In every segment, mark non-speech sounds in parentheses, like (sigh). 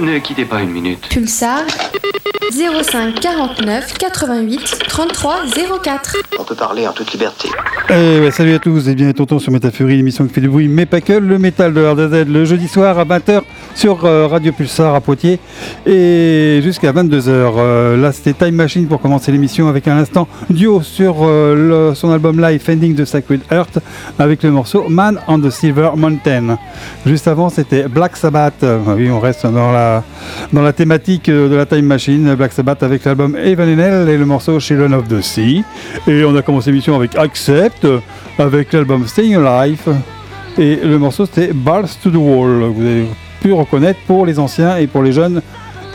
ne quittez pas une minute. Pulsar 05 49 88 33 04. On peut parler en toute liberté. Eh ouais, salut à tous et bien tonton sur Fury, l'émission qui fait du bruit, mais pas que, le métal de RDZ le jeudi soir à 20h sur euh, Radio Pulsar à Poitiers et jusqu'à 22h. Euh, là c'était Time Machine pour commencer l'émission avec un instant duo sur euh, son album live Ending de Sacred Earth avec le morceau Man on the Silver Mountain. Juste avant c'était Black Sabbath, oui on reste dans la, dans la thématique de la Time Machine, Black Sabbath avec l'album Hell et le morceau Children of the Sea. Et on a commencé l'émission avec Accept, avec l'album Staying Alive. Et le morceau c'était Balls to the Wall. Vous pu reconnaître pour les anciens et pour les jeunes.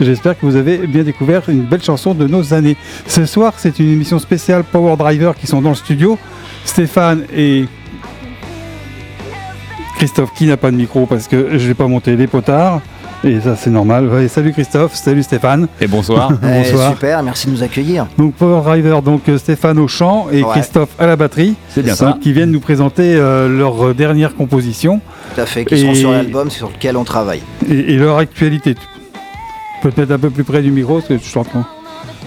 J'espère que vous avez bien découvert une belle chanson de nos années. Ce soir, c'est une émission spéciale Power Driver qui sont dans le studio. Stéphane et Christophe qui n'a pas de micro parce que je vais pas monter les potards. Et ça, c'est normal. Ouais, salut Christophe, salut Stéphane. Et bonsoir. (laughs) Eh, Bonsoir. super, merci de nous accueillir. Donc Power Driver, donc euh, Stéphane au chant et Ouais. Christophe à la batterie. C'est bien ça. Qui viennent nous présenter euh, leur euh, dernière composition Tout à fait, qui Et- sont sur l'album sur lequel on travaille. et, et leur actualité. Peut-être un peu plus près du micro parce que je t'entends.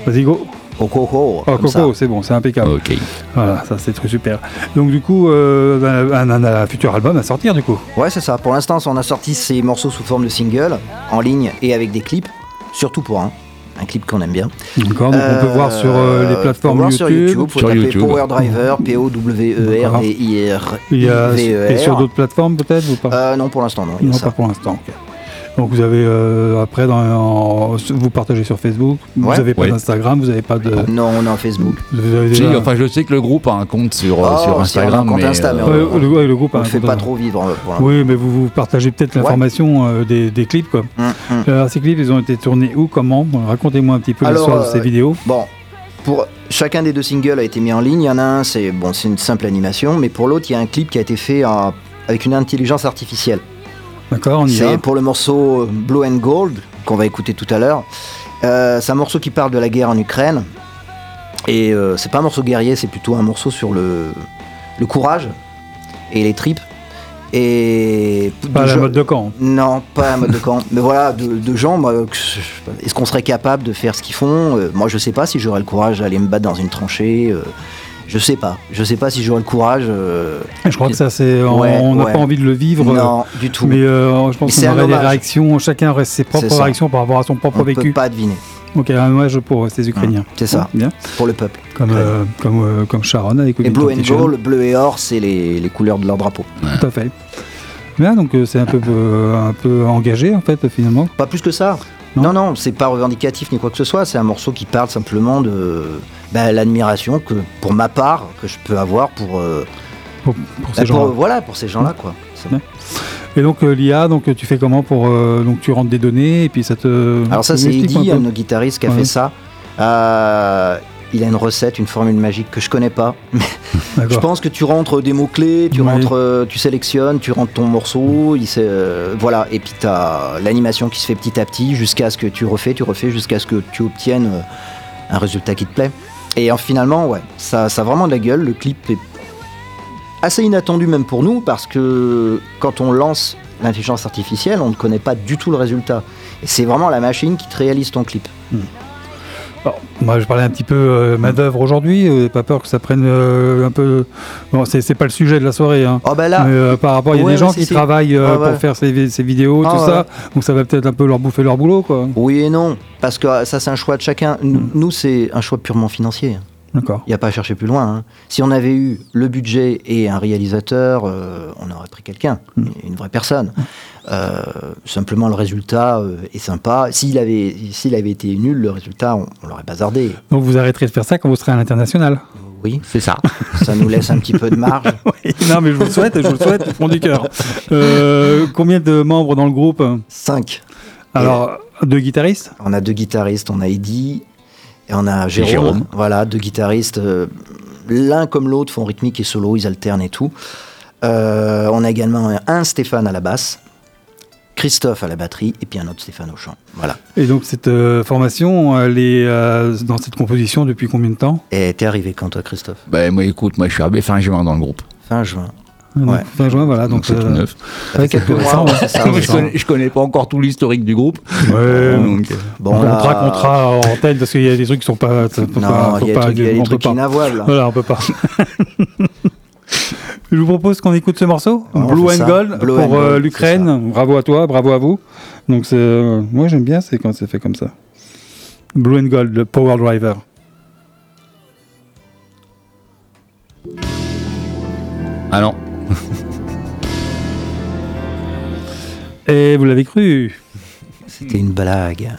Vas-y go. Coco, c'est bon, c'est impeccable. Ok. Voilà, ça c'est très super. Donc du coup, euh, un, un- un futur album à sortir du coup. Ouais, c'est ça. Pour l'instant, on a sorti ces morceaux sous forme de single, en ligne et avec des clips. Surtout pour un. Un clip qu'on aime bien. D'accord, donc on peut voir sur euh, les faut plateformes voir sur YouTube. YouTube. Faut Sur taper YouTube. Power Driver, P-O-W-E-R-D-I-R. A, I-V-E-R. et sur d'autres plateformes peut-être ou pas Euh, Non, pour l'instant, non. il y a Non, ça. pas pour l'instant. ok. Donc vous avez euh, après dans, en- vous partagez sur Facebook. Vous Ouais. n'avez pas Ouais. d'Instagram, vous n'avez pas de. Non, on est en Facebook. Vous avez Si, déjà- enfin, je sais que le groupe a un compte sur, euh, Oh, sur si, on a un Instagram. compte mais, Insta, mais euh, on- le, ouais, le groupe On a le un fait compte- pas trop vivre. Oui, mais vous, vous partagez peut-être Ouais. l'information euh, des, des clips quoi. Hum, hum. Alors ces clips, ils ont été tournés où, comment? Racontez-moi un petit peu Alors, l'histoire de ces vidéos. Bon, pour chacun des deux singles a été mis en ligne. Il y en a un, c'est bon, c'est une simple animation, mais pour l'autre, il y a un clip qui a été fait en- avec une intelligence artificielle. D'accord, on y. C'est pour le morceau euh, Blue and Gold qu'on va écouter tout à l'heure. Euh, c'est un morceau qui parle de la guerre en Ukraine. Et euh, c'est pas un morceau guerrier, c'est plutôt un morceau sur le, le courage et les tripes. Et Pas la gens- mode de camp. non, pas un mode de camp. (laughs) Mais voilà, de, de gens, est-ce qu'on serait capable de faire ce qu'ils font? Moi, je sais pas si j'aurais le courage d'aller me battre dans une tranchée. Euh, je sais pas. Je sais pas si j'aurais le courage. euh, Je crois que ça, c'est. on- Ouais, On n'a ouais. pas envie de le vivre. non, du tout. Mais euh, je pense qu'on aurait des réactions, chacun aurait ses propres réactions par rapport à son propre on ne peut vécu. pas deviner. Donc un hommage pour ces Ukrainiens. C'est ça, Bien. pour le peuple. Comme, euh, comme, euh, comme Sharon avec Et blue and gold, bleu et or, c'est les, les couleurs de leur drapeau. Tout à fait. Bien, donc euh, c'est un peu, euh, un peu engagé en fait finalement. Pas plus que ça. Non Non, non, c'est pas revendicatif ni quoi que ce soit. C'est un morceau qui parle simplement de bah, l'admiration que, pour ma part, que je peux avoir pour, euh, Pour, pour ces bah, pour- gens-là. voilà, pour ces gens-là, quoi. Ouais. Et donc euh, l'IA, donc tu fais comment pour euh, donc tu rentres des données et puis ça te. Alors ça, c'est Eddie, un guitaristes, qui a Ouais. fait ça. Il a une recette, une formule magique que je connais pas. (laughs) Je pense que tu rentres des mots-clés, tu rentres, euh, tu sélectionnes, tu rentres ton morceau, il euh, voilà, et puis tu as l'animation qui se fait petit à petit jusqu'à ce que tu refais, tu refais, jusqu'à ce que tu obtiennes euh, un résultat qui te plaît. Et euh, finalement, ouais, ça, ça a vraiment de la gueule. Le clip est assez inattendu même pour nous parce que quand on lance l'intelligence artificielle, on ne connaît pas du tout le résultat. Et c'est vraiment la machine qui te réalise ton clip. Moi, je parlais un petit peu euh, main d'œuvre aujourd'hui. N'avez pas peur que ça prenne euh, un peu. Bon, c'est pas le sujet de la soirée. Hein. Oh bah là, Mais, euh, par rapport, il y a Ouais, des gens ouais, qui si. travaillent euh, Ouais, ouais. pour faire ces, vi- ces vidéos, Ah, tout ça. Donc ça va peut-être un peu leur bouffer leur boulot, quoi. oui et non, parce que euh, ça c'est un choix de chacun. Nous, Mm. nous, c'est un choix purement financier. D'accord. Il n'y a pas à chercher plus loin. hein. Si on avait eu le budget et un réalisateur, euh, on aurait pris quelqu'un, Mm. une vraie personne. Euh, simplement, le résultat euh, est sympa. S'il avait, s'il avait été nul, le résultat, on, on l'aurait bazardé. Donc vous arrêterez de faire ça quand vous serez à l'international. Oui, C'est ça. (laughs) ça nous laisse un petit peu de marge. (laughs) non, mais je vous le souhaite, je vous le souhaite fond du cœur. Euh, combien de membres dans le groupe? 5. Alors, deux guitaristes? On a deux guitaristes, on a Eddie et on a Jérôme. Jérôme. Voilà, deux guitaristes. euh, L'un comme l'autre font rythmique et solo, ils alternent et tout. Euh, on a également un, un Stéphane à la basse, Christophe à la batterie et puis un autre Stéphane au chant. Voilà. Et donc cette euh, formation, elle est euh, dans cette composition depuis combien de temps? Et t'es arrivé quand toi, Christophe? Ben, moi, écoute, moi, je suis arrivé fin juin dans le groupe. Fin juin. Donc, Ouais. Fin juin, voilà. Donc, Donc c'est tout euh, neuf. Quelques récent, mois, ouais. ça. Je, connais, je connais pas encore tout l'historique du groupe. ouais, Donc, euh, Bon, on là- te racontera en antenne parce qu'il y a des trucs qui sont pas. Non, faut il y a des pas- trucs, il y a des trucs inavouables. Voilà, on peut pas. (laughs) Je vous propose qu'on écoute ce morceau, Ah, Blue and ça. Gold, Blue pour euh, l'Ukraine. Bravo à toi, bravo à vous. Donc, c'est, euh, moi j'aime bien, c'est quand c'est fait comme ça. Blue and Gold, le Power Driver. Ah non. Et vous l'avez cru? C'était une blague.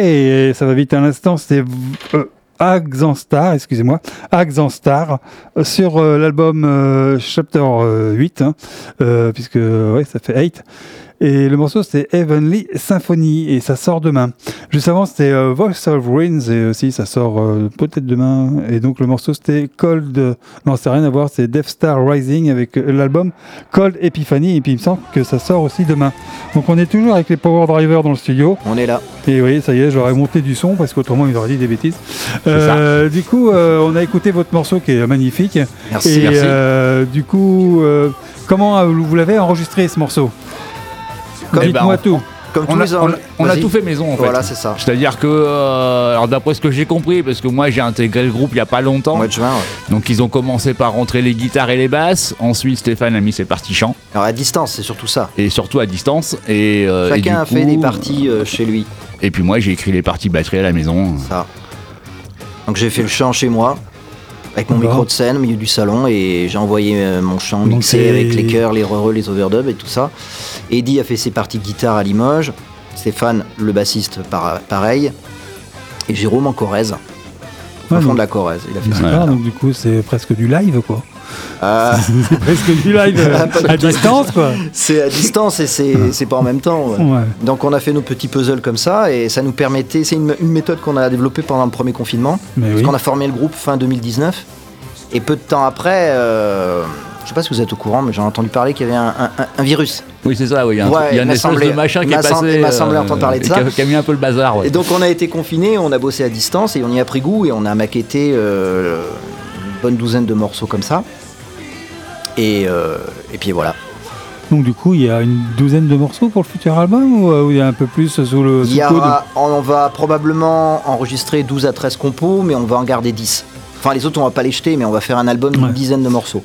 Et ça va vite à l'instant, c'était euh, Axanstar, excusez-moi, Axanstar, euh, sur euh, l'album euh, Chapter euh, 8, hein, euh, puisque ouais, ça fait 8. Et le morceau c'était Heavenly Symphony et ça sort demain. Juste avant c'était euh, Voice of Winds et aussi ça sort euh, peut-être demain. Et donc le morceau c'était Cold, euh, non c'est rien à voir, c'est Death Star Rising avec l'album Cold Epiphany et puis il me semble que ça sort aussi demain. Donc on est toujours avec les Power Drivers dans le studio. On est là. Et oui, ça y est, j'aurais monté du son parce qu'autrement il aurait dit des bêtises. Euh, du coup, on a écouté votre morceau qui est magnifique. Merci. Et merci. du coup, comment vous l'avez enregistré ce morceau? Comme- Dites-moi tout. Comme tous On a, les on a- on a tout fait maison en fait. Voilà, c'est ça. C'est-à-dire que, euh, alors d'après ce que j'ai compris, parce que moi j'ai intégré le groupe il y a pas longtemps, mois de juin, ouais. donc ils ont commencé par rentrer les guitares et les basses. Ensuite Stéphane a mis ses parties chant Alors à distance, c'est surtout ça. et surtout à distance. Et, euh, Chacun a fait des parties euh, chez lui. Et puis moi j'ai écrit les parties batterie à la maison. Ça. Donc j'ai fait le chant chez moi, avec mon micro de scène au milieu du salon, et j'ai envoyé euh, mon chant Donc mixé avec les chœurs, les re les overdubs et tout ça. Eddie a fait ses parties de guitare à Limoges, Stéphane, le bassiste, par- pareil, et Jérôme en Corrèze. Au Ouais, fond de la Corrèze. Il a fait ça. Donc du coup c'est presque du live quoi. Euh, presque du live euh, à distance quoi. c'est à distance et c'est c'est pas en même temps. ouais. Ouais. Donc on a fait nos petits puzzles comme ça et ça nous permettait, c'est une, une méthode qu'on a développée pendant le premier confinement, Mais parce oui. qu'on a formé le groupe fin 2019 et peu de temps après, euh, je sais pas si vous êtes au courant, mais j'ai entendu parler qu'il y avait un, un- un- un virus. Oui c'est ça, oui, il y a, un Ouais, il y a il une m'a espèce semblé- de machin il qui est passé. il m'a semblé entendre parler de ça. Qui a, qui a mis un peu le bazar. ouais. Et donc on a été confinés, on a bossé à distance et on y a pris goût et on a maquetté euh, une bonne douzaine de morceaux comme ça. Et, euh, et puis voilà. Donc du coup il y a une douzaine de morceaux pour le futur album ou euh, il y a un peu plus sous le, sous Il y aura- on va probablement enregistrer 12 à 13 compos, mais on va en garder 10. Enfin, les autres, on va pas les jeter, mais on va faire un album d'une Ouais. dizaine de morceaux.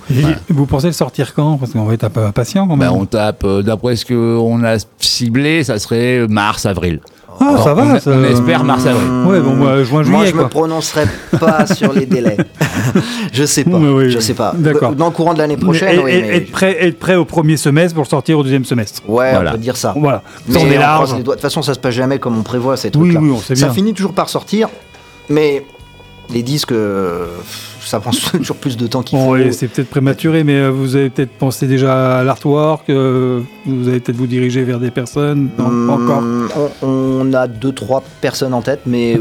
Vous pensez le sortir quand? Parce qu'on va être un peu patient quand même. Ben, on tape, euh, d'après ce qu'on a ciblé, ça serait mars, avril. ah, ça on, va. ça- on espère mars-avril. Ouais, bon, moi, juin, Moi, juillet, je quoi. me prononcerai pas (laughs) sur les délais. (laughs) je sais pas. Oui, oui, je oui. sais pas. D'accord. Dans le courant de l'année prochaine, et, oui, et- mais- être, prêt, être prêt au premier semestre pour le sortir au deuxième semestre. Ouais, Voilà. on peut dire ça. Voilà. Mais on large. De toute façon, ça se passe jamais comme on prévoit ces trucs-là. oui, on sait ça finit toujours par sortir, mais les disques, euh, ça prend (laughs) toujours plus de temps qu'il faut. c'est peut-être prématuré, mais euh, vous avez peut-être pensé déjà à l'artwork, euh, vous allez peut-être vous diriger vers des personnes. Non, Hum, pas encore. on, on a deux trois personnes en tête, mais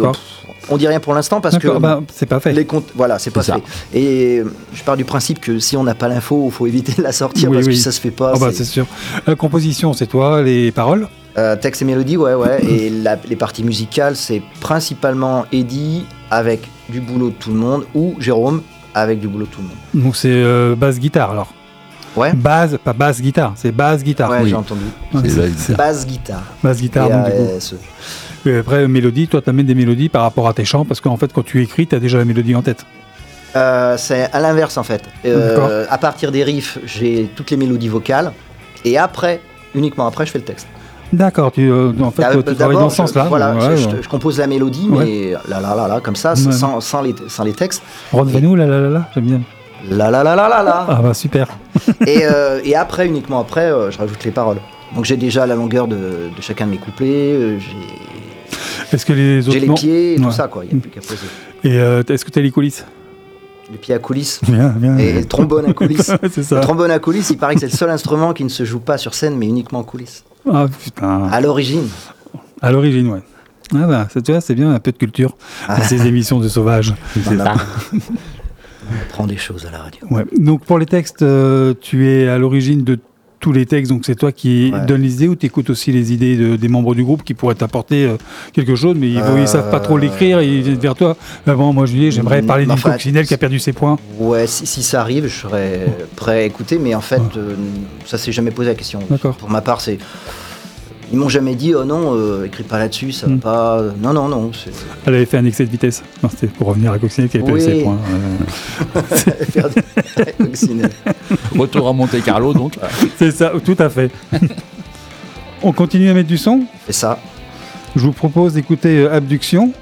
on dit rien pour l'instant parce que bah, c'est pas fait. les comptes, voilà, c'est pas ça. fait. Et je pars du principe que si on n'a pas l'info, il faut éviter de la sortir Oui, parce oui. que ça se fait pas. Ah bah, c'est- c'est sûr. La composition, c'est toi, les paroles? Euh, texte et mélodie, ouais, ouais. et la- les parties musicales, c'est principalement Eddie avec du boulot de tout le monde ou Jérôme avec du boulot de tout le monde. Donc c'est euh, basse guitare alors. Ouais. Base, pas basse guitare, c'est basse guitare. Ouais, Oui. j'ai entendu. C'est basse guitare. basse guitare. donc, du coup. B-A-S-E. Et après, mélodie, toi, tu amènes des mélodies par rapport à tes chants, parce qu'en fait, quand tu écris, tu as déjà la mélodie en tête. Euh, c'est à l'inverse en fait. Euh, D'accord. à partir des riffs, j'ai toutes les mélodies vocales et après, uniquement après, je fais le texte. D'accord, tu, euh, en fait, D'abord, tu travailles dans ce sens-là. Voilà, Ouais, je, ouais. je- je compose la mélodie, Ouais. mais là, là, là, là, comme ça, Ouais. sans, sans les, sans les textes. Vanou, là, là, là, là, j'aime bien. Là, là, là, là, là, là. Ah bah super. (laughs) et, (laughs) euh, et après, uniquement après, euh, je rajoute les paroles. Donc j'ai déjà la longueur de, de chacun de mes couplets, euh, j'ai Est-ce que les autres j'ai les non pieds et tout ça, quoi. Il n'y a plus qu'à poser. Et est-ce que tu as les coulisses? Les pieds à coulisses Bien, bien. et le trombone à coulisses. (laughs) c'est ça. Le trombone à coulisses, il paraît que c'est le seul instrument qui ne se joue pas sur scène, mais uniquement en coulisses. Ah putain. À l'origine. À l'origine, ouais. Ah bah, ça, tu vois, c'est bien un peu de culture Ah. dans ces émissions de sauvages. (laughs) C'est ça. On prend des choses à la radio. Ouais. Donc pour les textes, euh, tu es à l'origine de tous les textes, donc c'est toi qui Ouais. donnes les idées ou tu écoutes aussi les idées de- des membres du groupe qui pourraient t'apporter euh, quelque chose, mais ils, ne savent pas trop l'écrire, ils viennent vers toi. Ah bon, moi Julie, j'aimerais Mm, parler d'une enfin, coccinelle qui a perdu ses points. Ouais, si, si ça arrive, je serais prêt à écouter, mais en fait, euh, ça s'est jamais posé la question. D'accord. Pour ma part, c'est. Ils m'ont jamais dit, oh non, euh, écris pas là-dessus, ça va Mm. pas. Non, non, non. c'est- Elle avait fait un excès de vitesse. Non, c'était pour revenir à coccinelle qui avait perdu Oui. ses points. Euh. (laughs) Retour à Monte Carlo, donc. c'est ça, tout à fait. (laughs) On continue à mettre du son? Et ça, Je vous propose d'écouter euh, Abduction.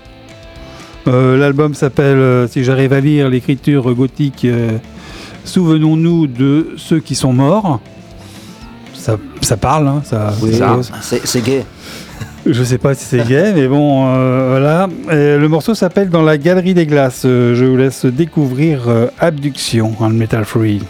Euh, L'album s'appelle, euh, si j'arrive à lire l'écriture gothique, euh, Souvenons-nous de ceux qui sont morts. Ça, parle, hein, ça. oui, ça- c'est gay. Je sais pas si c'est gay, mais bon, euh, voilà. Et le morceau s'appelle Dans la galerie des glaces. Euh, je vous laisse découvrir euh, Abduction en Metal Free.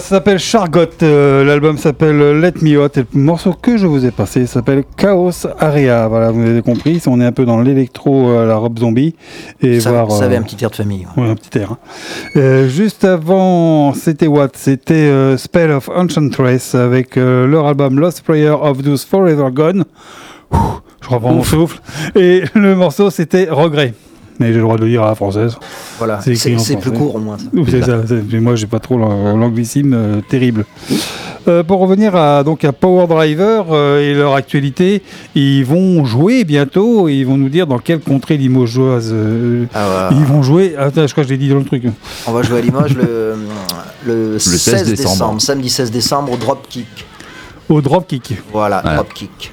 Ça s'appelle Chargot. euh, L'album s'appelle Let Me Hot. Et le morceau que je vous ai passé s'appelle Chaos Area. Voilà, vous avez compris. On est un peu dans l'électro euh, la robe zombie. Et Ça, voir. ça avait un petit air de famille. ouais. Ouais, un petit air. hein. Euh, juste avant, c'était what? C'était euh, Spell of Enchantress avec euh, leur album Lost Prayer of Those Forever Gone. Ouh, je reprends mon souffle. Et le morceau, c'était Regret. Mais j'ai le droit de le dire à la française. Voilà, C'est plus français. court au moins. c'est ça, mais moi, j'ai pas trop l'ang- l'anglicisme euh, terrible. Euh, pour revenir à, donc à Power Driver euh, et leur actualité, ils vont jouer bientôt et ils vont nous dire dans quelle contrée limogeoise euh, Ah, ils vont jouer. Attends, je crois que je l'ai dit dans le truc. On va jouer à Limoges le, le, 16 16 décembre. décembre. samedi 16 décembre au Dropkick. Au Dropkick. Voilà, Ouais. Dropkick.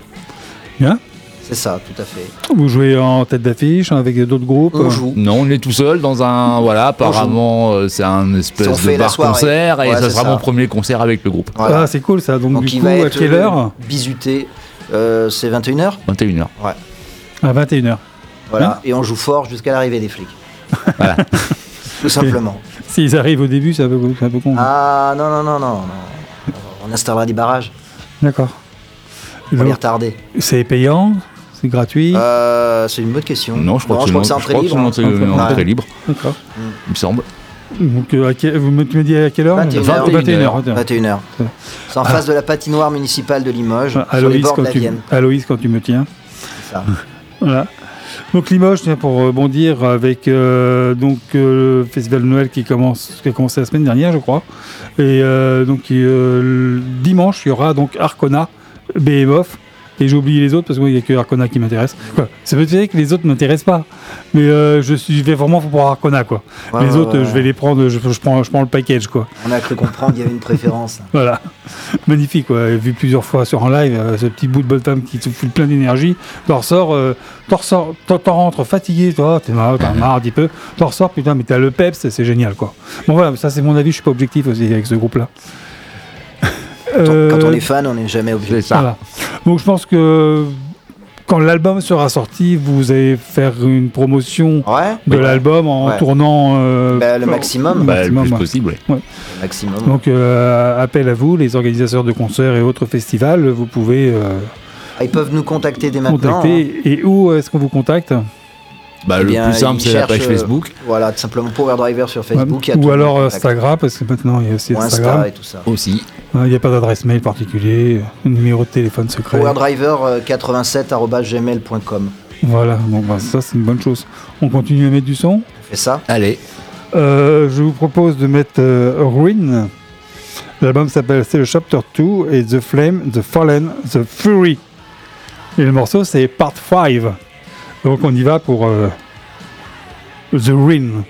Bien. C'est ça, tout à fait. Vous jouez en tête d'affiche avec d'autres groupes. On joue. Non, on est tout seul dans un. Voilà, apparemment, euh, c'est un espèce On de bar-concert et Ouais, ça sera ça. mon premier concert avec le groupe. Voilà. Ah, c'est cool ça. Donc, Donc du il coup, va à quelle heure Bisuté. Euh, c'est 21h 21h. À 21h. Voilà. Hein Et on joue fort jusqu'à l'arrivée des flics. (laughs) Voilà. (laughs) Tout simplement. S'ils arrivent au début, c'est un peu, un peu con. Ah non, non, non, non. non. On installera des barrages D'accord. pour les retarder. C'est payant C'est gratuit Euh, c'est une bonne question. Non, je crois que c'est une entrée je crois que c'est libre. une hein. entrée- Ouais. libre, D'accord. il me semble. Donc, euh, quel- vous me, tu me dis à quelle heure 21h. 21h. 21h. C'est en face de la patinoire municipale de Limoges, Ah. Aloïs quand, la tu, Vienne. Aloïs, quand tu me tiens. C'est ça. (laughs) Voilà. Donc Limoges, tiens, pour rebondir avec euh, donc euh, le festival de Noël qui commence, qui a commencé la semaine dernière, je crois. Et euh, donc euh, dimanche, il y aura donc Arcona, Behemoth. Et j'ai oublié les autres parce qu'il n'y a que Arcona qui m'intéresse. Veut dire que les autres ne m'intéressent pas. Mais euh, je, suis, je vais vraiment pour Arcona. Quoi. Ouais, les ouais, autres, ouais, je vais les prendre, je, je prends, je prends le package. Quoi. On a cru comprendre qu'il y avait une préférence. (laughs) Voilà, magnifique. Quoi. J'ai vu plusieurs fois sur un live euh, ce petit bout de bonne femme qui te fout plein d'énergie. T'en ressors, euh, t'en rentres fatigué, toi, t'es marre, t'en as marre un petit peu. T'en ressors, putain, mais t'as le peps, c'est génial, quoi. Bon voilà, ça c'est mon avis, je suis pas objectif aussi avec ce groupe-là. Quand, Euh, quand on est fan, on n'est jamais C'est obligé. ça. voilà. Donc je pense que quand l'album sera sorti, vous allez faire une promotion Ouais. de l'album en Ouais. tournant euh, Bah, le maximum. le Bah, le maximum, plus ouais. possible, ouais. Le maximum. Donc euh, appel à vous, les organisateurs de concerts et autres festivals, vous pouvez euh, Ah, ils peuvent nous contacter dès maintenant. hein. contacter. Et où est-ce qu'on vous contacte? Bah, Eh le plus simple, c'est la page euh, Facebook Voilà, tout simplement Power Driver sur Facebook. il y a Ou alors. Instagram, parce que maintenant il y a aussi Instagram. Insta et tout ça. aussi. Il n'y a pas d'adresse mail particulier, numéro de téléphone secret. PowerDriver87.gmail.com. Voilà, donc bah, ça c'est une bonne chose. On continue à mettre du son? On fait ça. Allez, Euh, je vous propose de mettre euh, Ruin. L'album s'appelle c'est le Chapter 2 et The Flame, The Fallen, The Fury. Et le morceau c'est Part 5. Donc on y va pour euh, The Ruin.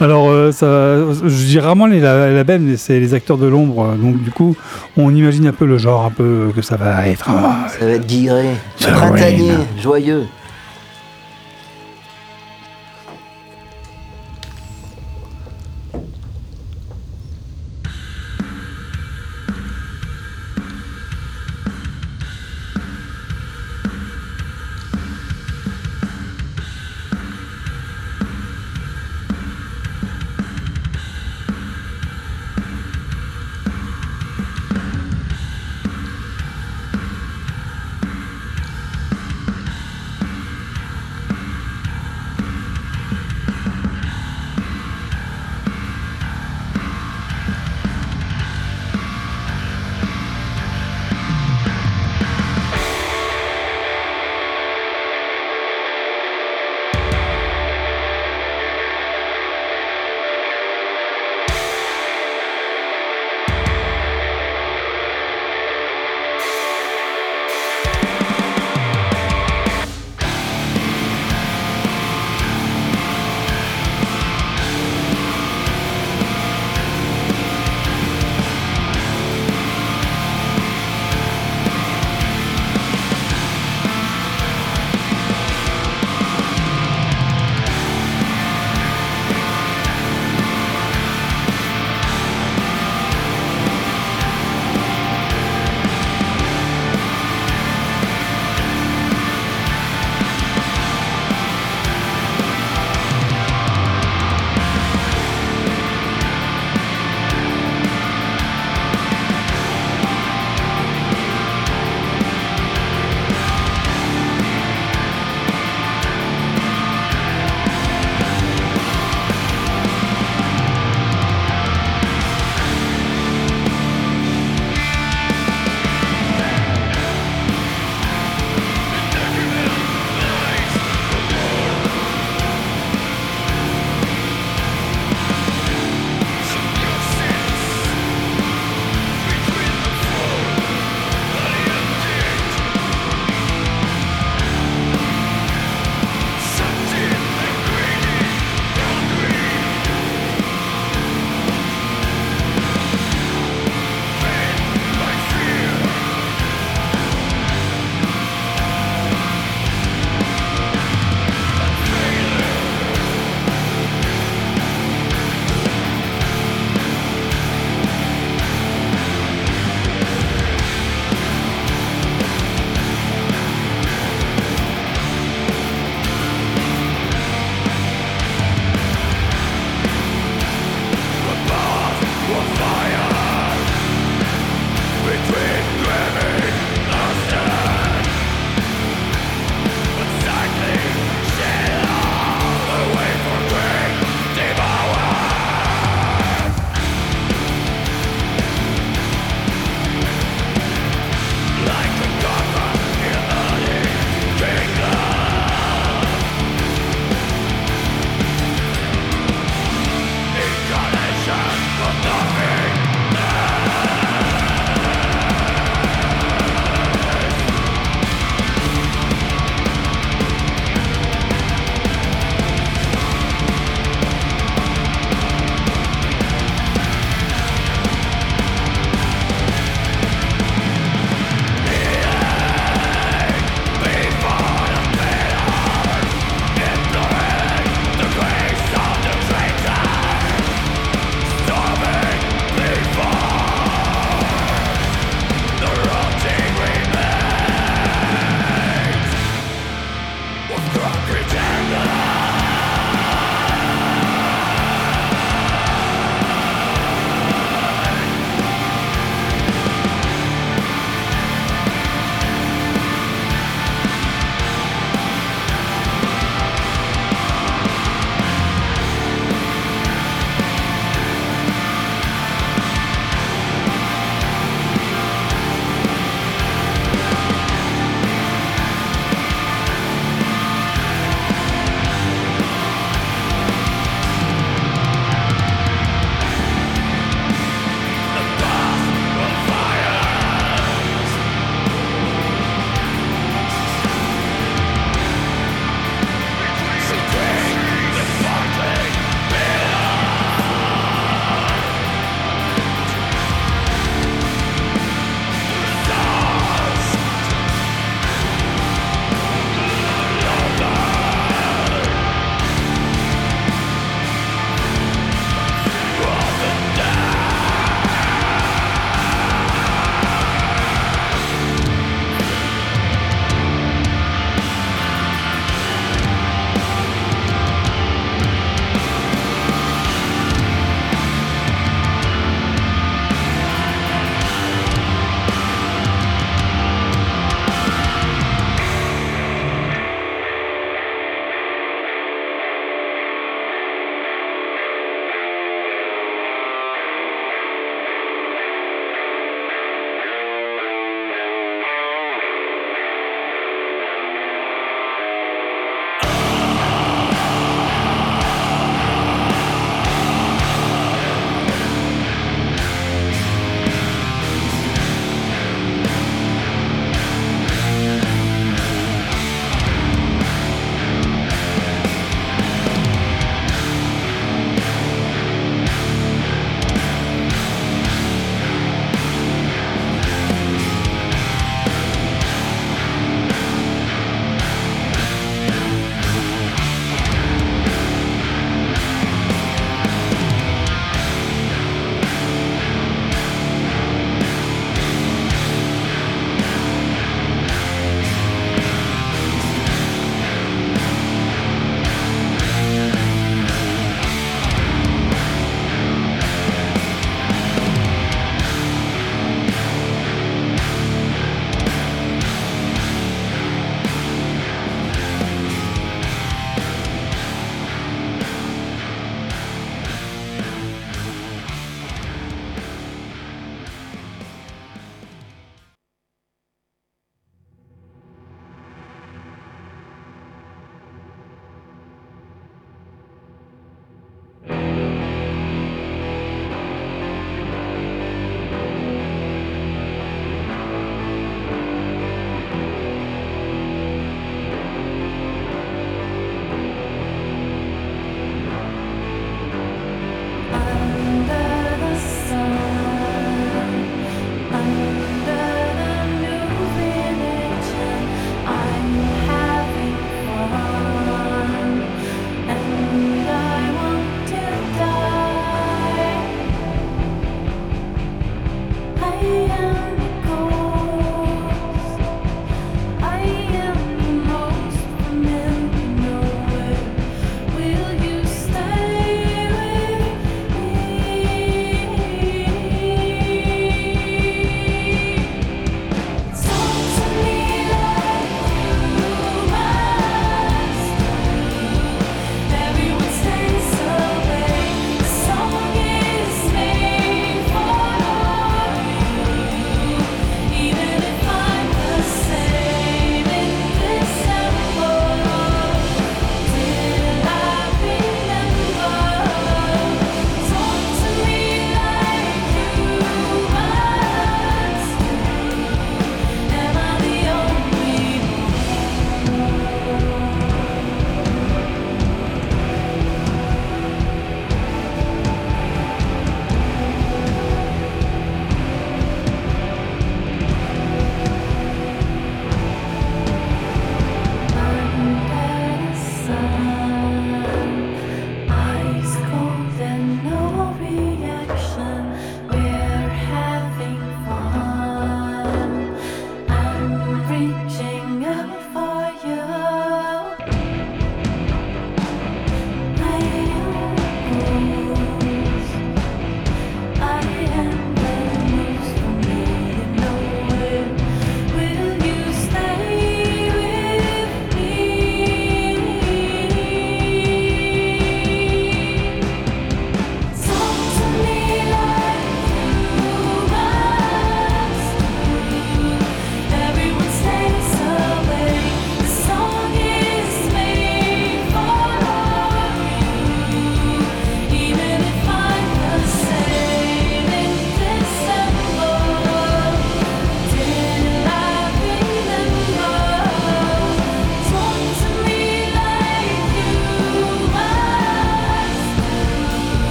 Alors, euh, ça, je dis rarement les la, la benne, c'est les acteurs de l'ombre. Donc, du coup, on imagine un peu le genre, un peu que ça va être. ah, Ça va être guiré, printanier, joyeux.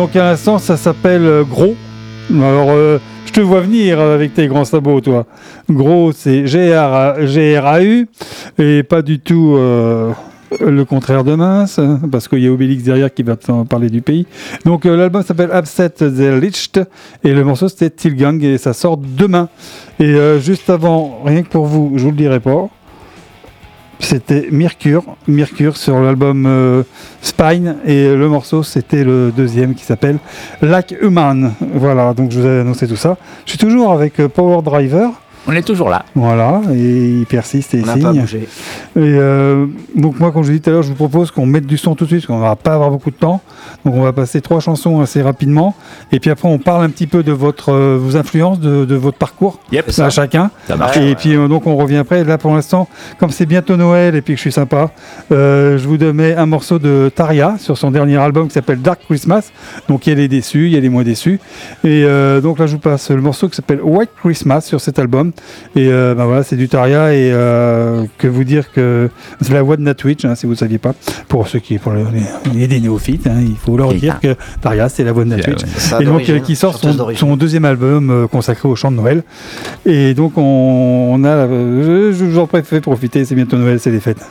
Donc à l'instant, ça s'appelle euh, Gros. Alors, euh, je te vois venir avec tes grands sabots, toi. Gros, c'est G-R- G-R-A-U, et pas du tout euh, le contraire de mince, parce qu'il y a Obélix derrière qui va parler du pays. Donc, l'album s'appelle Upset the Licht, et le morceau c'était Tilgang, et ça sort demain. Et juste avant, rien que pour vous, je vous le dirai pas. C'était Mercure, Mercure sur l'album euh, Spine et le morceau c'était le deuxième qui s'appelle Lac Human. Voilà, donc je vous ai annoncé tout ça. Je suis toujours avec euh, Power Driver, On est toujours là. voilà, et il persiste et On signe. pas bougé. Et euh, donc moi, comme je dis tout à l'heure, je vous propose qu'on mette du son tout de suite, parce qu'on va pas avoir beaucoup de temps. Donc on va passer trois chansons assez rapidement, et puis après on parle un petit peu de votre, euh, vos influences, de, de votre parcours Yep, à chacun. ça marche. Et puis euh, donc on revient après. Là pour l'instant, comme c'est bientôt Noël et puis que je suis sympa, euh, je vous mets un morceau de Taria sur son dernier album qui s'appelle Dark Christmas. Donc il y a les déçus, il y a les moins déçus. Et euh, donc là je vous passe le morceau qui s'appelle White Christmas sur cet album. Et euh, ben voilà, c'est du Taria et euh, que vous dire que c'est la voix de Natwitch, hein, si vous ne saviez pas. Pour ceux qui, pour les, les- des néophytes, hein, il faut leur dire que Taria c'est la voix de Natwitch. Et donc euh, qui sort son, deuxième album euh, consacré au chant de Noël. Et donc on, on a, euh, je, je vous en fais profiter, c'est bientôt Noël, c'est les fêtes.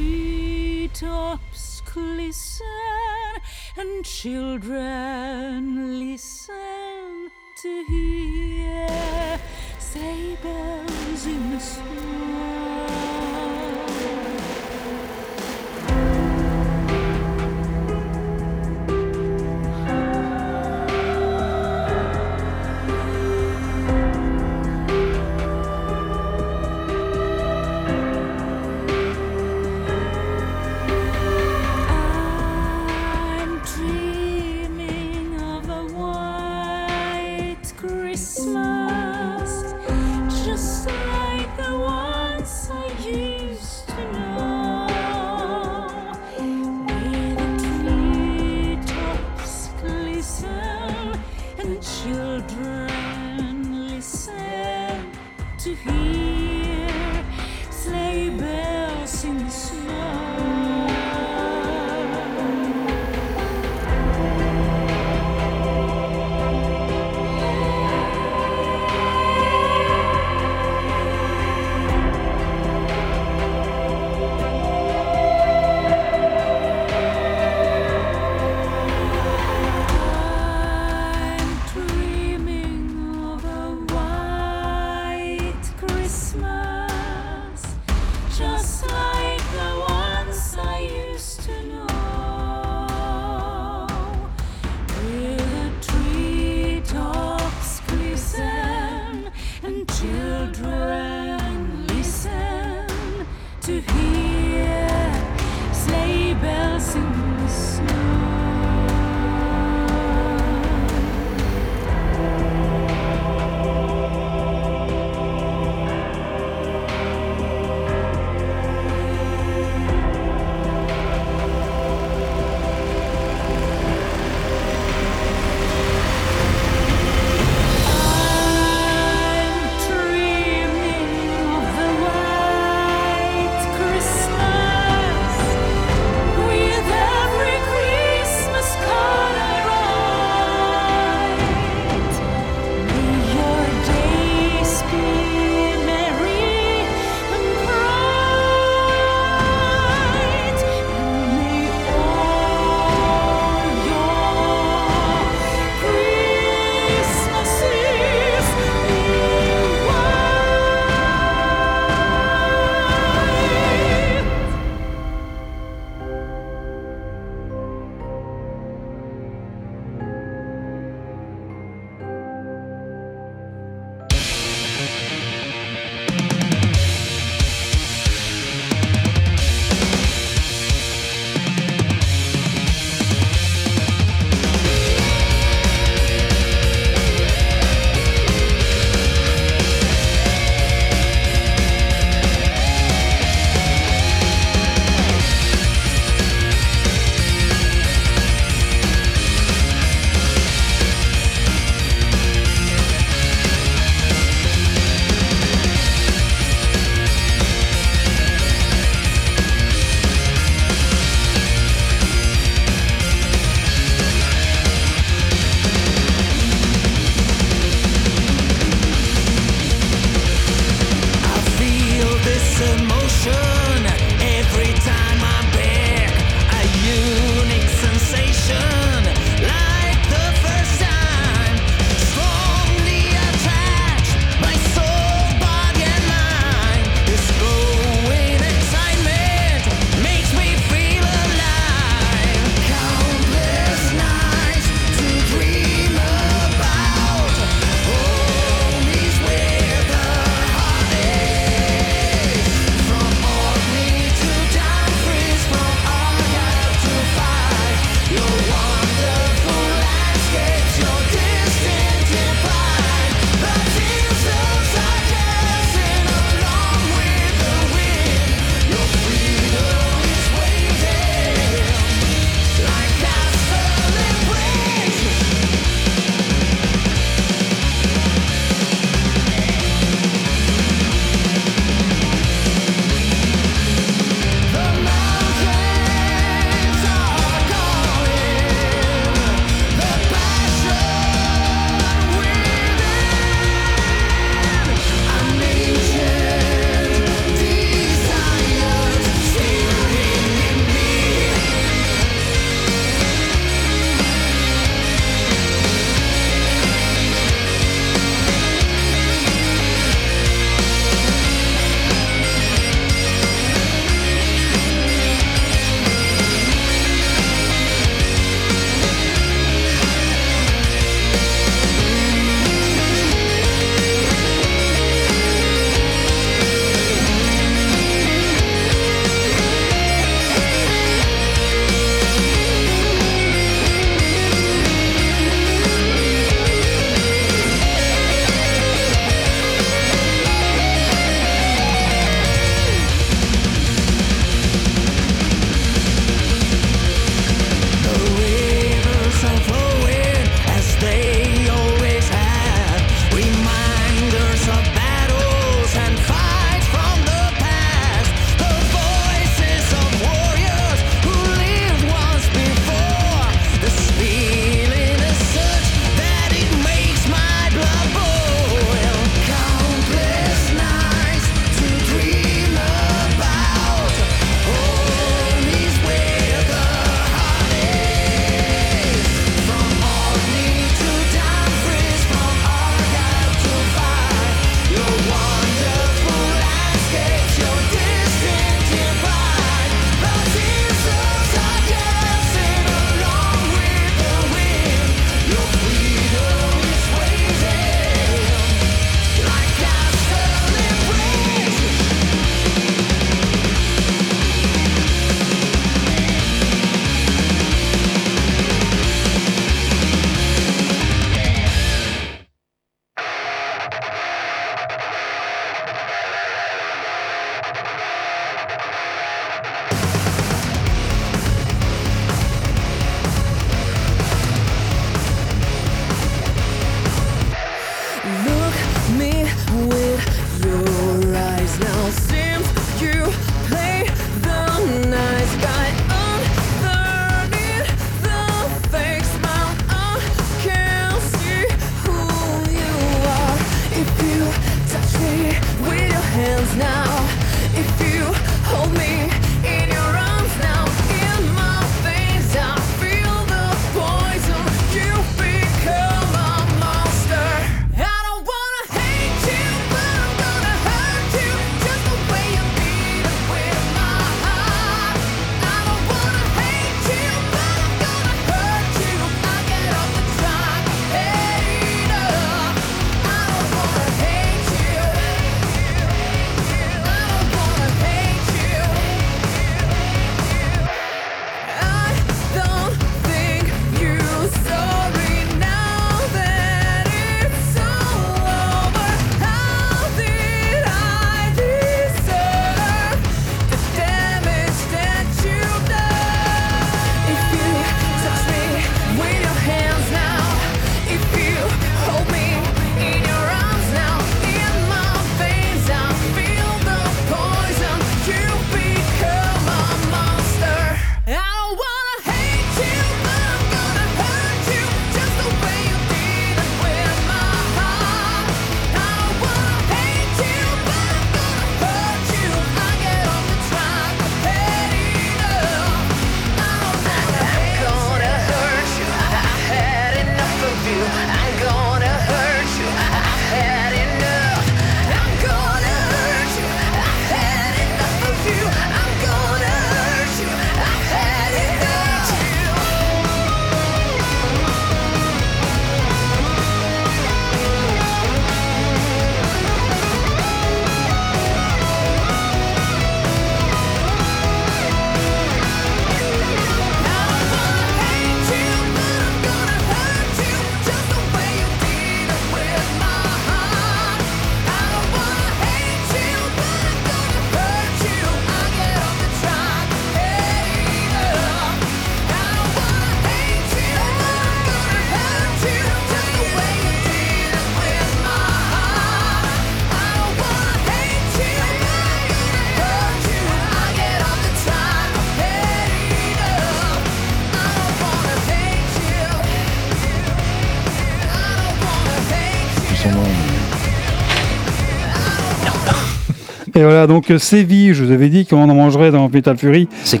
Voilà, donc euh, Séville, je vous avais dit qu'on en mangerait dans Metal Fury. C'est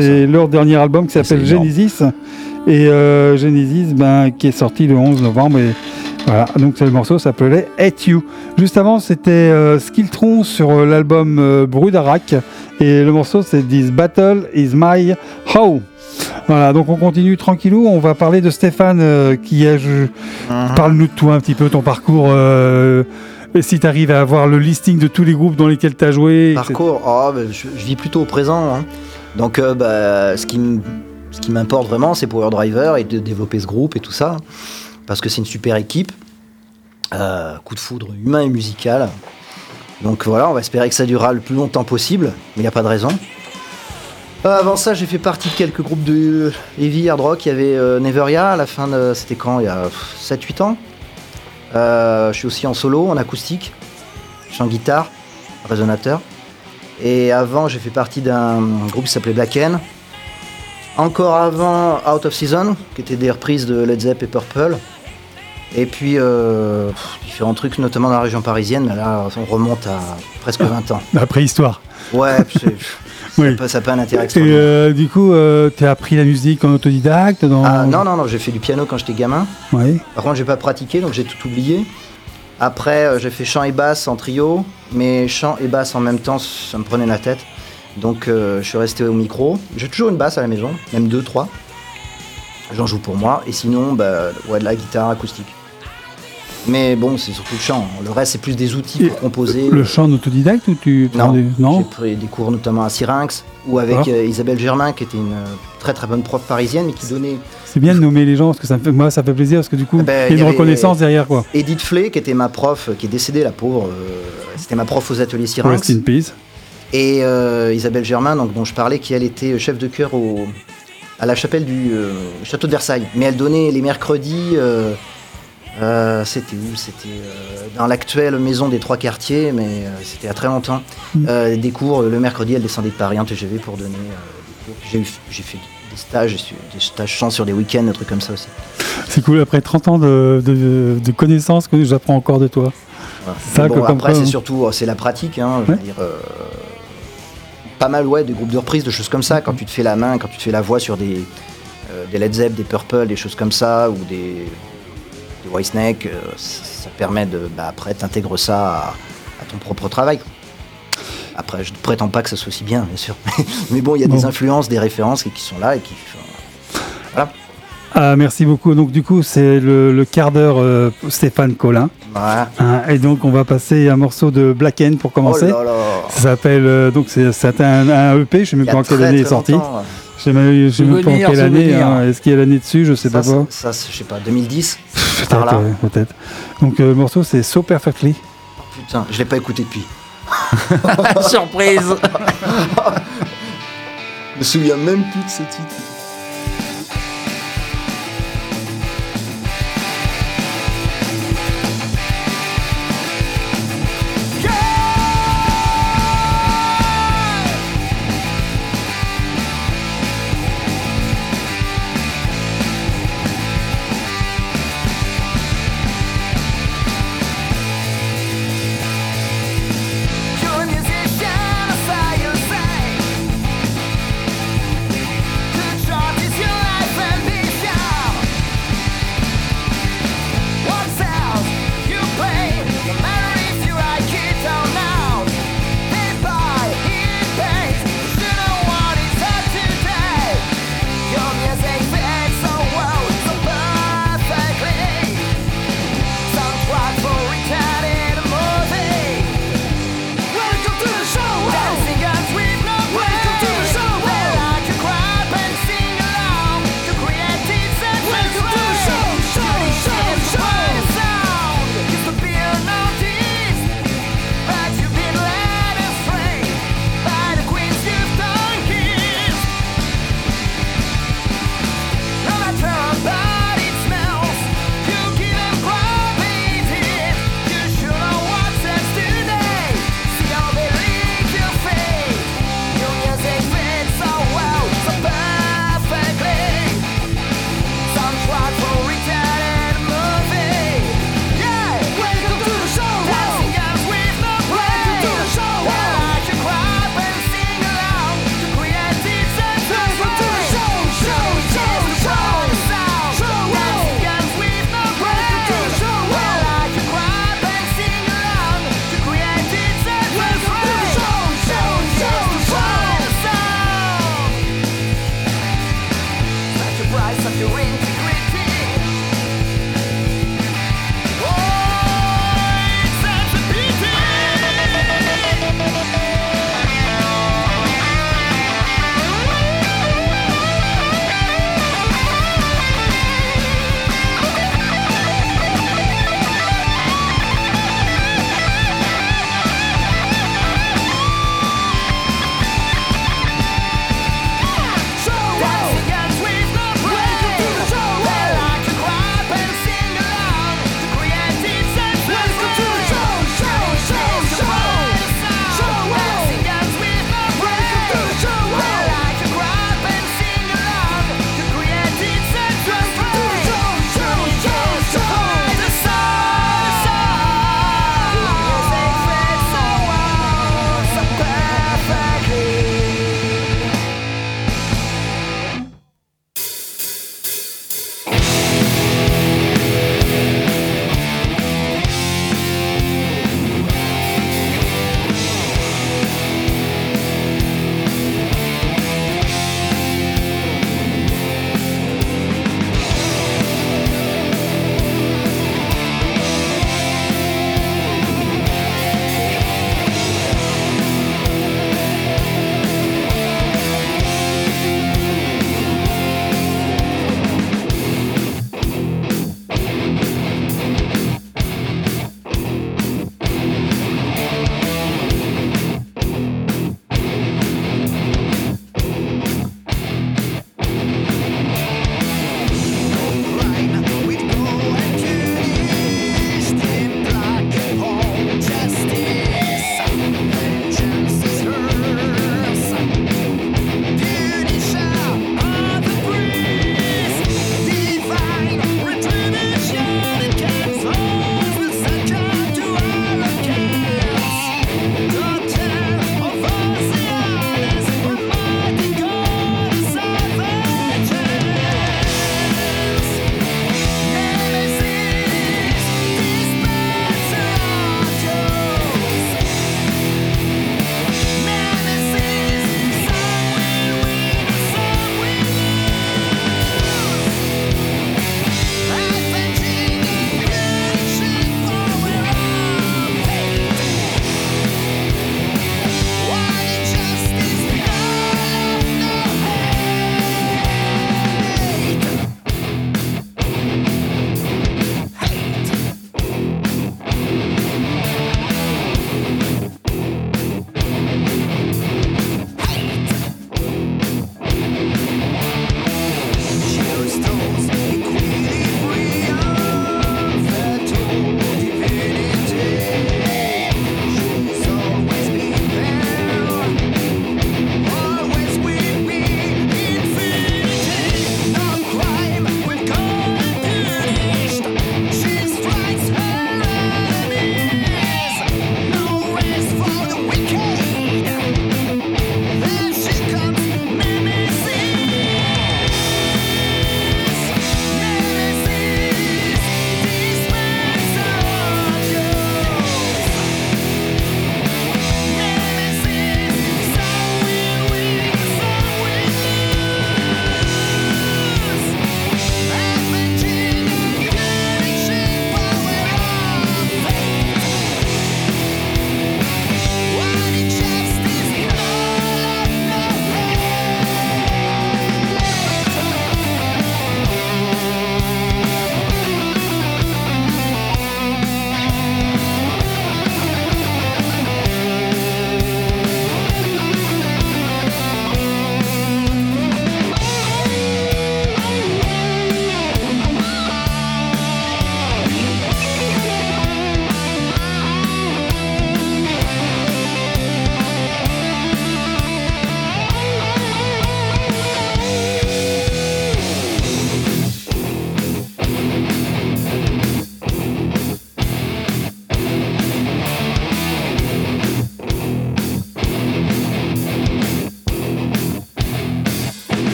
c'est leur dernier album qui s'appelle C'est énorme. Genesis. Et euh, Genesis, ben, qui est sorti le 11 novembre. Et voilà, donc le morceau s'appelait Hate You. Juste avant, c'était euh, Skiltron sur euh, l'album Brudarak. Et le morceau, c'est This Battle is My How. Voilà, donc on continue tranquillou. On va parler de Stéphane qui a. je- Mhm. Parle-nous de toi un petit peu, ton parcours. Et si tu arrives à avoir le listing de tous les groupes dans lesquels tu as joué. Parcours, oh, bah, je, vis plutôt au présent. hein. Donc, euh, bah, ce qui m'importe vraiment, c'est Power Driver et de développer ce groupe et tout ça. Parce que c'est une super équipe. Euh, coup de foudre humain et musical. Donc voilà, on va espérer que ça durera le plus longtemps possible, mais il n'y a pas de raison. Euh, avant ça, j'ai fait partie de quelques groupes de heavy hard rock. Il y avait Neveria à la fin de. C'était quand? Il y a 7-8 ans? Euh, je suis aussi en solo, en acoustique. Je suis en guitare, résonateur. Et avant, j'ai fait partie d'un groupe qui s'appelait Black Hen. Encore avant, Out of Season, qui était des reprises de Led Zepp et Purple. Et puis, euh, différents trucs, notamment dans la région parisienne. Mais là, on remonte à presque (laughs) 20 ans. La préhistoire. Ouais, (laughs) Oui. ça n'a pas- ça pas un intérêt Et euh, du coup, tu as appris la musique en autodidacte dans... Ah, non, non, non, j'ai fait du piano quand j'étais gamin. Par contre, j'ai pas pratiqué, donc j'ai tout oublié. Après, euh, j'ai fait chant et basse en trio, mais chant et basse en même temps, ça me prenait la tête. Donc, euh, je suis resté au micro. J'ai toujours une basse à la maison, même deux, trois. J'en joue pour moi. Et sinon, bah, ouais, de la guitare acoustique. Mais bon, c'est surtout le chant. Le reste, c'est plus des outils pour composer. Le chant autodidacte ou tu prends Non, des- non j'ai pris des cours notamment à Syrinx ou avec Ah. euh, Isabelle Germain, qui était une euh, très très bonne prof parisienne, mais qui donnait C'est bien de nommer les gens parce que ça me fait, moi ça me fait plaisir parce que du coup Ah ben, il y a y une reconnaissance derrière quoi. Edith Flay, qui était ma prof, qui est décédée, la pauvre. euh, C'était ma prof aux ateliers Syrinx. Rest in peace. Et euh, Isabelle Germain, donc, dont je parlais, qui elle était chef de chœur au, à la chapelle du euh, château de Versailles. Mais elle donnait les mercredis. Euh, c'était où C'était euh, dans l'actuelle maison des trois quartiers, mais euh, c'était a très longtemps. Mm. Des cours, le mercredi, elle descendait de Paris en TGV pour donner des cours. J'ai fait des stages, des stages chant sur des week-ends, des trucs comme ça aussi. C'est cool après 30 ans de, de, de connaissances que j'apprends encore de toi. Voilà. C'est ça Mais que bon, comme après, c'est surtout c'est la pratique. Hein, je veux Ouais. dire, pas mal, ouais, des groupes de reprises, de choses comme ça. Quand tu te fais la main, quand tu te fais la voix sur des, des Led Zepp, des Purple, des choses comme ça, ou des Whitesnake, euh, ça, permet de, bah, après, t'intègres ça à, à ton propre travail. Après, je ne prétends pas que ça soit aussi bien, bien sûr. (laughs) Mais bon, il y a des influences, des références qui, qui sont là et qui. Voilà. Ah, merci beaucoup. Donc du coup c'est le, le quart d'heure euh, Stéphane Collin. Voilà. Hein, et donc on va passer un morceau de Black End pour commencer. Oh là là. Ça s'appelle euh, donc c'est un, un EP. Je sais même pas en quelle année il est sorti. longtemps, sais même, je sais même pas en quelle année. hein. Est-ce qu'il y a l'année dessus Je sais Ça, pas quoi. ça, ça, je sais pas, 2010 par Peut-être. ouais, peut-être. Donc euh, le morceau c'est So Perfectly. Putain, je l'ai pas écouté depuis. (laughs) Surprise (laughs) Je me souviens même plus de ce titre.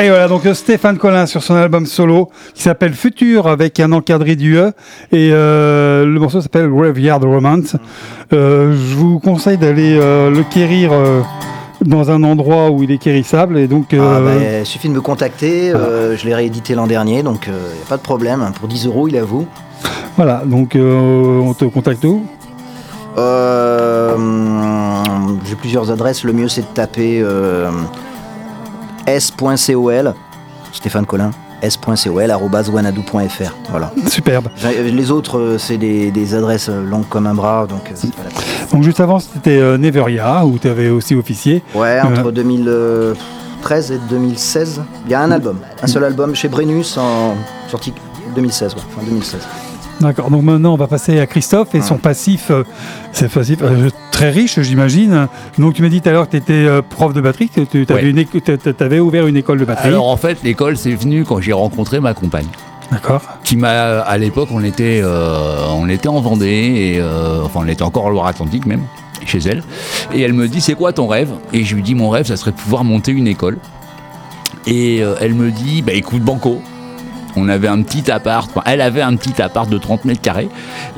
Et voilà, donc euh, Stéphane Collin sur son album solo qui s'appelle Futur avec un encadré du E. Et euh, le morceau s'appelle Graveyard Romance. Euh, je vous conseille d'aller euh, le quérir dans un endroit où il est quérissable. Et donc, Ah, bah, il suffit de me contacter. euh, je l'ai réédité l'an dernier, donc il n'y a pas de problème. Pour 10 euros, il est à vous. voilà, donc on te contacte où? J'ai plusieurs adresses. Le mieux, c'est de taper s.col, Stéphane Collin, s.col, arobase wanadoo.fr. Voilà. Superbe. Les autres, euh, c'est des, des adresses euh, longues comme un bras, donc euh, la. Donc juste avant, c'était euh, Neveria où tu avais aussi officié. Ouais, entre 2013 et 2016, il y a un album, un seul album chez Brennus en sorti 2016, ouais, fin 2016. D'accord, donc maintenant on va passer à Christophe et son passif, euh, c'est passif euh, très riche j'imagine. Donc tu m'as dit tout à l'heure que tu étais prof de batterie, que tu Ouais. avais ouvert une école de batterie. Alors en fait, l'école, c'est venu quand j'ai rencontré ma compagne. D'accord. Qui m'a, à l'époque, on était, euh, on était en Vendée, et, euh, enfin, on était encore en Loire-Atlantique même, chez elle. Et elle me dit, c'est quoi ton rêve? Et je lui dis, mon rêve, ça serait de pouvoir monter une école. Et euh, elle me dit, bah écoute, Banco. On avait un petit appart, enfin, elle avait un petit appart de 30 mètres carrés.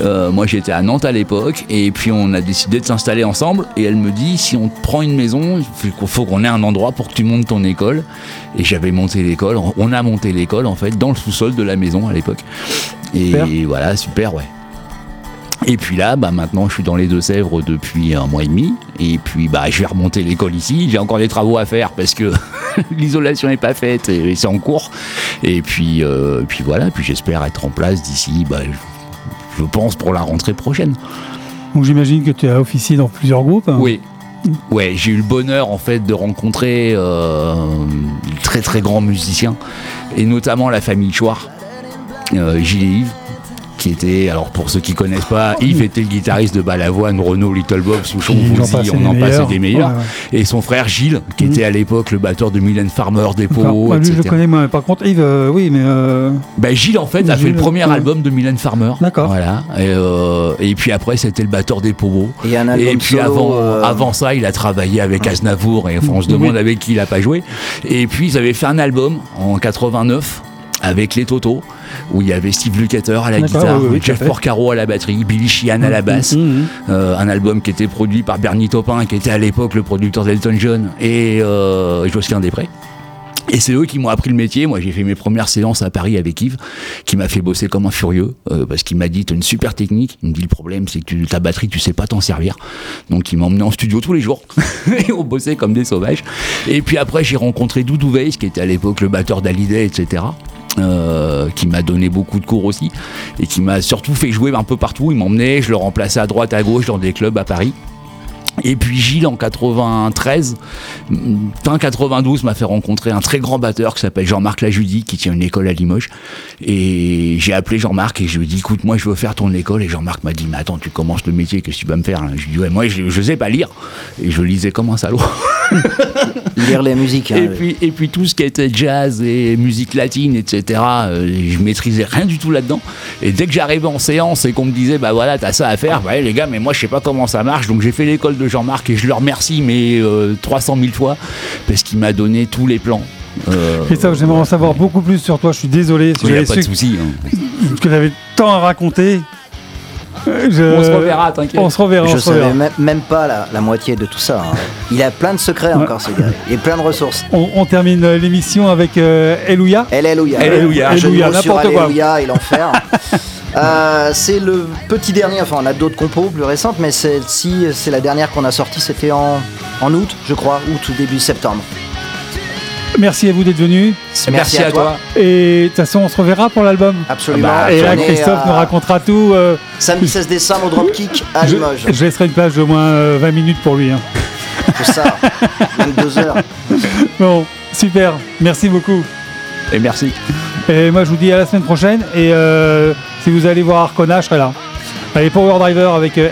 Euh, moi j'étais à Nantes à l'époque, et puis on a décidé de s'installer ensemble. Et elle me dit si on te prend une maison, il faut- qu'on ait un endroit pour que tu montes ton école. Et j'avais monté l'école, on a monté l'école en fait dans le sous-sol de la maison à l'époque. Et Super. voilà, super, ouais. Et puis là, bah maintenant, je suis dans les Deux-Sèvres depuis un mois et demi. Et puis, bah, je vais remonter l'école ici. J'ai encore des travaux à faire parce que (laughs) l'isolation n'est pas faite et c'est en cours. Et puis, euh, puis voilà. Puis j'espère être en place d'ici, bah, je, pense pour la rentrée prochaine. Donc j'imagine que tu as officié dans plusieurs groupes. hein. Oui. Ouais, j'ai eu le bonheur en fait de rencontrer euh, de très très grands musiciens et notamment la famille Chouard, euh, Gilles et Yves, qui était, alors pour ceux qui connaissent pas, Yves était le guitariste de Balavoine, Renault, Little Bob, Souchon, Fouzi, on en passait des meilleurs, Ouais, ouais. et son frère Gilles, qui Mhm. était à l'époque le batteur de Mylène Farmer. Dépôt, Ouais, lui, je etc. le connais moi. Par contre, Yves, euh, oui, mais euh, Bah, Gilles en fait a fait le premier ouais. album de Mylène Farmer. D'accord. Voilà. Et, euh, et puis après c'était le batteur des Pogo. Et un album puis solo, avant, euh, avant ça, il a travaillé avec Aznavour et enfin, on se demande avec qui il a pas joué. Et puis ils avaient fait un album en 89 avec les Toto où il y avait Steve Lukather à la guitare, oui, oui, tout Jeff. Porcaro à la batterie, Billy Sheehan à la basse. Mhm, mhm. Euh, un album qui était produit par Bernie Taupin, qui était à l'époque le producteur d'Elton John et euh, Josquin Després. Et c'est eux qui m'ont appris le métier. Moi, j'ai fait mes premières séances à Paris avec Yves, qui m'a fait bosser comme un furieux, euh, parce qu'il m'a dit T'as une super technique. Il me dit Le problème, c'est que tu, ta batterie, tu sais pas t'en servir. Donc, il m'a emmené en studio tous les jours. (laughs) et on bossait comme des sauvages. Et puis après, j'ai rencontré Doudou Weiss, qui était à l'époque le batteur d'Hallyday, etc. euh, qui m'a donné beaucoup de cours aussi et qui m'a surtout fait jouer un peu partout. Il m'emmenait, je le remplaçais à droite, à gauche dans des clubs à Paris. Et puis Gilles en 93, mm, fin 92 m'a fait rencontrer un très grand batteur qui s'appelle Jean-Marc Lajudi qui tient une école à Limoges. Et j'ai appelé Jean-Marc et je lui ai dit écoute moi je veux faire ton école et Jean-Marc m'a dit mais attends tu commences le métier qu'est-ce que tu vas me faire hein? Je lui ai dit ouais moi je, je sais pas lire et je lisais comme un salaud. (laughs) Lire les musiques. hein. Et puis, et puis tout ce qui était jazz et musique latine, etc., euh, je maîtrisais rien du tout là-dedans. Et dès que j'arrivais en séance et qu'on me disait, bah voilà, t'as ça à faire, bah les gars, mais moi je sais pas comment ça marche. Donc j'ai fait l'école de Jean-Marc et je le remercie, mais euh, 300 000 fois, parce qu'il m'a donné tous les plans. Euh, Christophe, j'aimerais en savoir beaucoup plus sur toi. Je suis désolé. Si il n'y a j'avais pas de su souci. hein. que tu avais tant à raconter. (laughs) je- On se reverra, t'inquiète. On se reverra. Je savais même, même pas la, la moitié de tout ça. hein. Il a plein de secrets Ouais. encore, ce gars. Il a plein de ressources. On, on termine euh, l'émission avec euh. Un jeu de Alléluia, mots sur n'importe quoi. Alléluia et l'enfer. (laughs) Euh, c'est le petit dernier, enfin on a d'autres compos plus récentes, mais celle-ci, c'est la dernière qu'on a sortie, c'était en, en août, je crois, août ou début septembre. Merci à vous d'être venus. Merci, à toi. Et de toute façon, on se reverra pour l'album. Absolument. Bah, Et là, Christophe à nous racontera tout. euh, Samedi 16 décembre au Dropkick à je, Limoges. je laisserai une plage de moins euh, 20 minutes pour lui. hein. C'est ça, 22 heures. (laughs) Bon, super. Merci beaucoup. Et merci. Et moi, je vous dis à la semaine prochaine. Et euh, si vous allez voir Arcona, je serai là. Allez, Power Driver avec euh,